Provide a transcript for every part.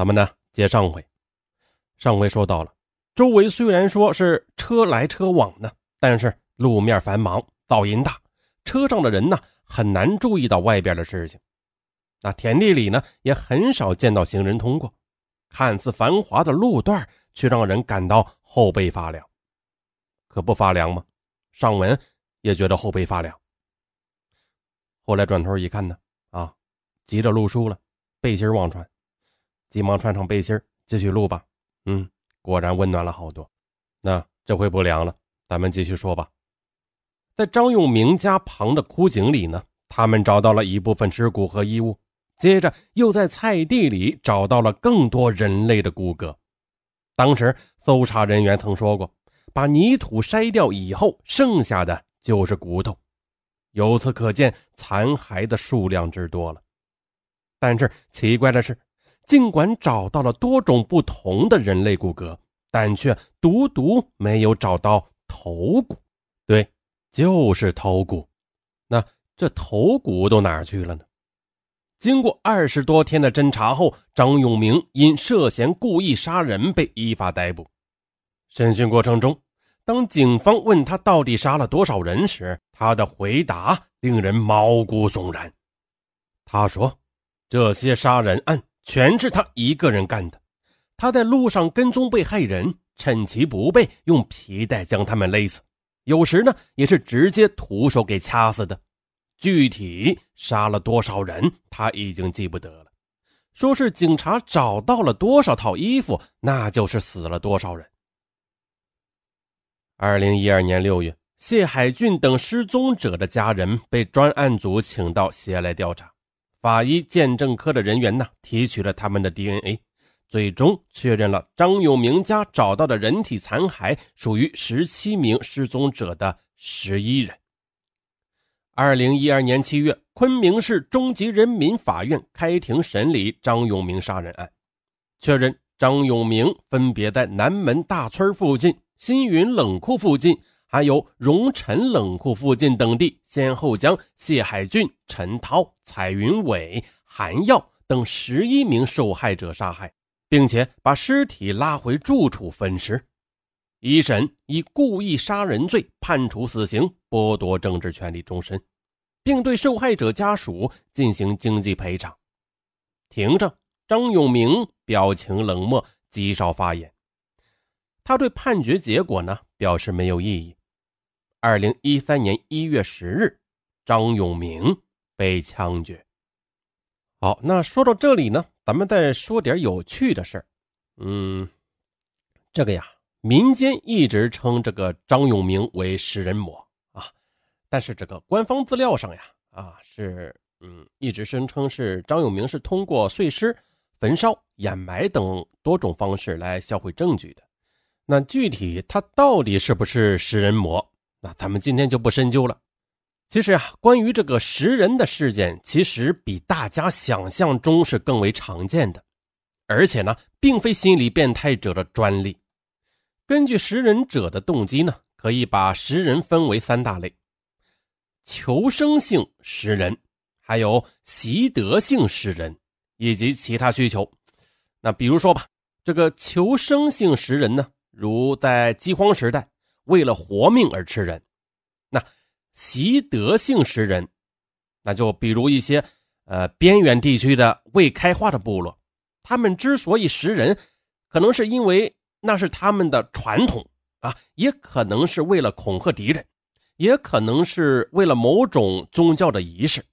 咱们呢接上回，上回说到了，周围虽然说是车来车往的，但是路面繁忙，噪音大，车上的人呢很难注意到外边的事情。那田地里呢也很少见到行人通过，看似繁华的路段，却让人感到后背发凉。可不发凉吗？尚文也觉得后背发凉。后来转头一看呢，啊，急着录书了，背心忘穿，急忙穿上背心继续录吧。嗯，果然温暖了好多。那这回不凉了，咱们继续说吧。在张永明家旁的枯井里呢，他们找到了一部分尸骨和衣物，接着又在菜地里找到了更多人类的骨骼。当时搜查人员曾说过，把泥土筛掉以后，剩下的就是骨头。由此可见，残骸的数量之多了。但是奇怪的是，尽管找到了多种不同的人类骨骼，但却独独没有找到头骨。对，就是头骨。那这头骨都哪儿去了呢？经过二十多天的侦查后，张永明因涉嫌故意杀人被依法逮捕。审讯过程中。当警方问他到底杀了多少人时，他的回答令人毛骨悚然。他说：“这些杀人案全是他一个人干的。他在路上跟踪被害人，趁其不备，用皮带将他们勒死。有时呢，也是直接徒手给掐死的。具体杀了多少人，他已经记不得了。说是警察找到了多少套衣服，那就是死了多少人。”二零一二年六月，谢海俊等失踪者的家人被专案组请到西安来调查。法医鉴证科的人员呢，提取了他们的 DNA，最终确认了张永明家找到的人体残骸属于十七名失踪者的十一人。二零一二年七月，昆明市中级人民法院开庭审理张永明杀人案，确认张永明分别在南门大村附近。新云冷库附近，还有荣辰冷库附近等地，先后将谢海俊、陈涛、彩云伟、韩耀等十一名受害者杀害，并且把尸体拉回住处分尸。一审以故意杀人罪判处死刑，剥夺政治权利终身，并对受害者家属进行经济赔偿。庭上，张永明表情冷漠，极少发言。他对判决结果呢表示没有异议。二零一三年一月十日，张永明被枪决。好，那说到这里呢，咱们再说点有趣的事儿。嗯，这个呀，民间一直称这个张永明为食人魔啊，但是这个官方资料上呀，啊是嗯一直声称是张永明是通过碎尸、焚烧、掩埋等多种方式来销毁证据的。那具体他到底是不是食人魔？那咱们今天就不深究了。其实啊，关于这个食人的事件，其实比大家想象中是更为常见的，而且呢，并非心理变态者的专利。根据食人者的动机呢，可以把食人分为三大类：求生性食人，还有习得性食人，以及其他需求。那比如说吧，这个求生性食人呢？如在饥荒时代，为了活命而吃人，那习得性食人，那就比如一些呃边远地区的未开化的部落，他们之所以食人，可能是因为那是他们的传统啊，也可能是为了恐吓敌人，也可能是为了某种宗教的仪式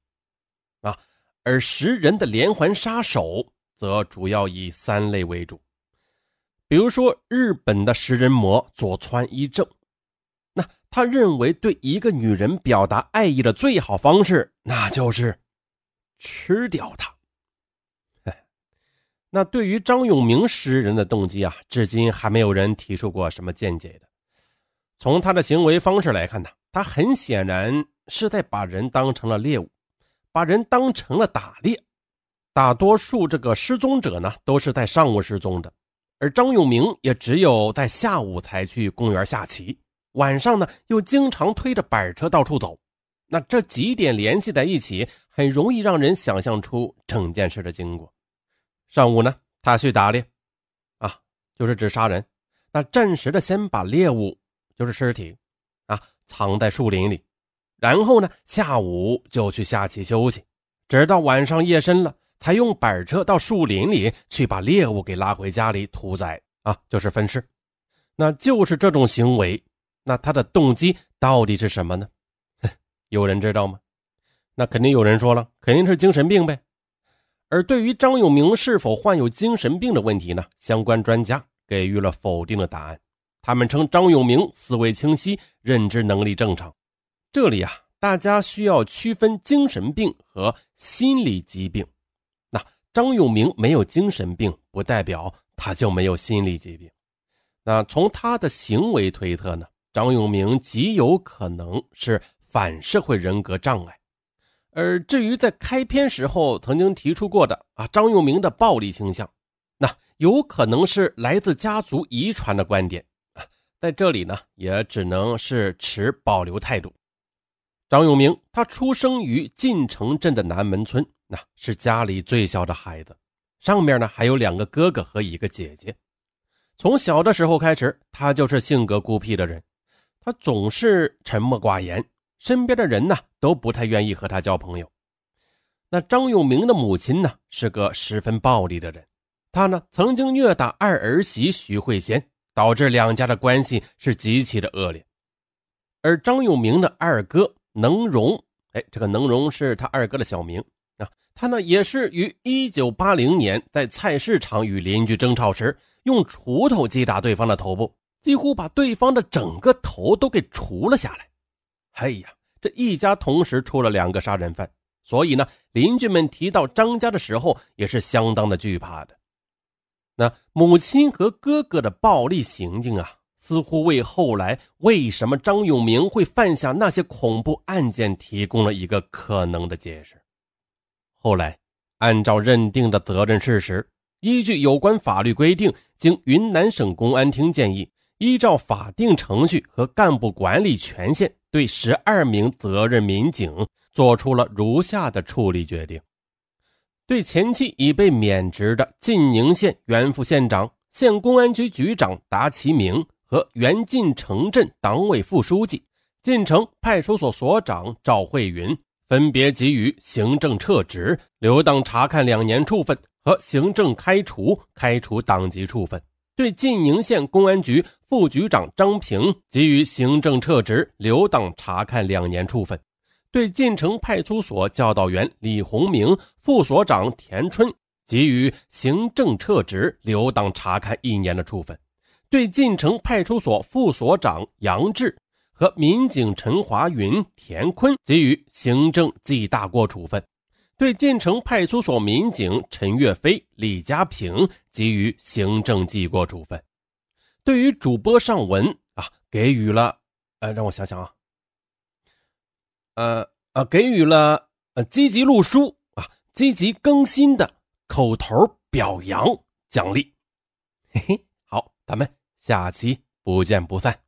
啊。而食人的连环杀手，则主要以三类为主。比如说，日本的食人魔佐川一正，他认为对一个女人表达爱意的最好方式，那就是吃掉她。那对于张永明食人的动机啊，至今还没有人提出过什么见解的。从他的行为方式来看呢，他很显然是在把人当成了猎物，把人当成了打猎。大多数这个失踪者呢，都是在上午失踪的。而张永明也只有在下午才去公园下棋，晚上呢又经常推着板车到处走。那这几点联系在一起，很容易让人想象出整件事的经过。上午呢，他去打猎，啊，就是指杀人。那暂时的先把猎物，就是尸体，啊，藏在树林里，然后呢，下午就去下棋休息，直到晚上夜深了，才用板车到树林里去把猎物给拉回家里屠宰，啊，就是分尸。那就是这种行为，那他的动机到底是什么呢？有人知道吗？那肯定有人说了，肯定是精神病呗。而对于张永明是否患有精神病的问题呢？相关专家给予了否定的答案。他们称张永明思维清晰，认知能力正常。这里啊，大家需要区分精神病和心理疾病。那张永明没有精神病，不代表他就没有心理疾病。那从他的行为推测呢，张永明极有可能是反社会人格障碍。而至于在开篇时候曾经提出过的啊张永明的暴力倾向，那有可能是来自家族遗传的观点啊，在这里呢也只能是持保留态度。张永明他出生于晋城镇的南门村，那是家里最小的孩子，上面呢还有两个哥哥和一个姐姐。从小的时候开始，他就是性格孤僻的人，他总是沉默寡言。身边的人呢都不太愿意和他交朋友。那张永明的母亲呢是个十分暴力的人，她呢曾经虐打二儿媳徐慧仙，导致两家的关系是极其的恶劣。而张永明的二哥能荣，哎，这个能荣是他二哥的小名啊，他呢也是于一九八零年在菜市场与邻居争吵时，用锄头击打对方的头部，几乎把对方的整个头都给除了下来。哎呀，这一家同时出了两个杀人犯，所以呢，邻居们提到张家的时候也是相当的惧怕的。那母亲和哥哥的暴力行径啊，似乎为后来为什么张永明会犯下那些恐怖案件提供了一个可能的解释。后来，按照认定的责任事实，依据有关法律规定，经云南省公安厅建议，依照法定程序和干部管理权限。对十二名责任民警做出了如下的处理决定：对前期已被免职的晋宁县原副县长、县公安局局长达其明和原晋城镇党委副书记、晋城派出所所长赵慧云，分别给予行政撤职、留党察看两年处分和行政开除、开除党籍处分。对晋宁县公安局副局长张平给予行政撤职、留党察看两年处分；对晋城派出所教导员李洪明、副所长田春给予行政撤职、留党察看一年的处分；对晋城派出所副所长杨志和民警陈华云、田坤给予行政记大过处分。对晋城派出所民警陈岳飞、李家平给予行政记过处分。对于主播尚文啊，给予了，呃，让我想想啊，呃呃，给予了呃积极录书啊、积极更新的口头表扬奖励。嘿嘿，好，咱们下期不见不散。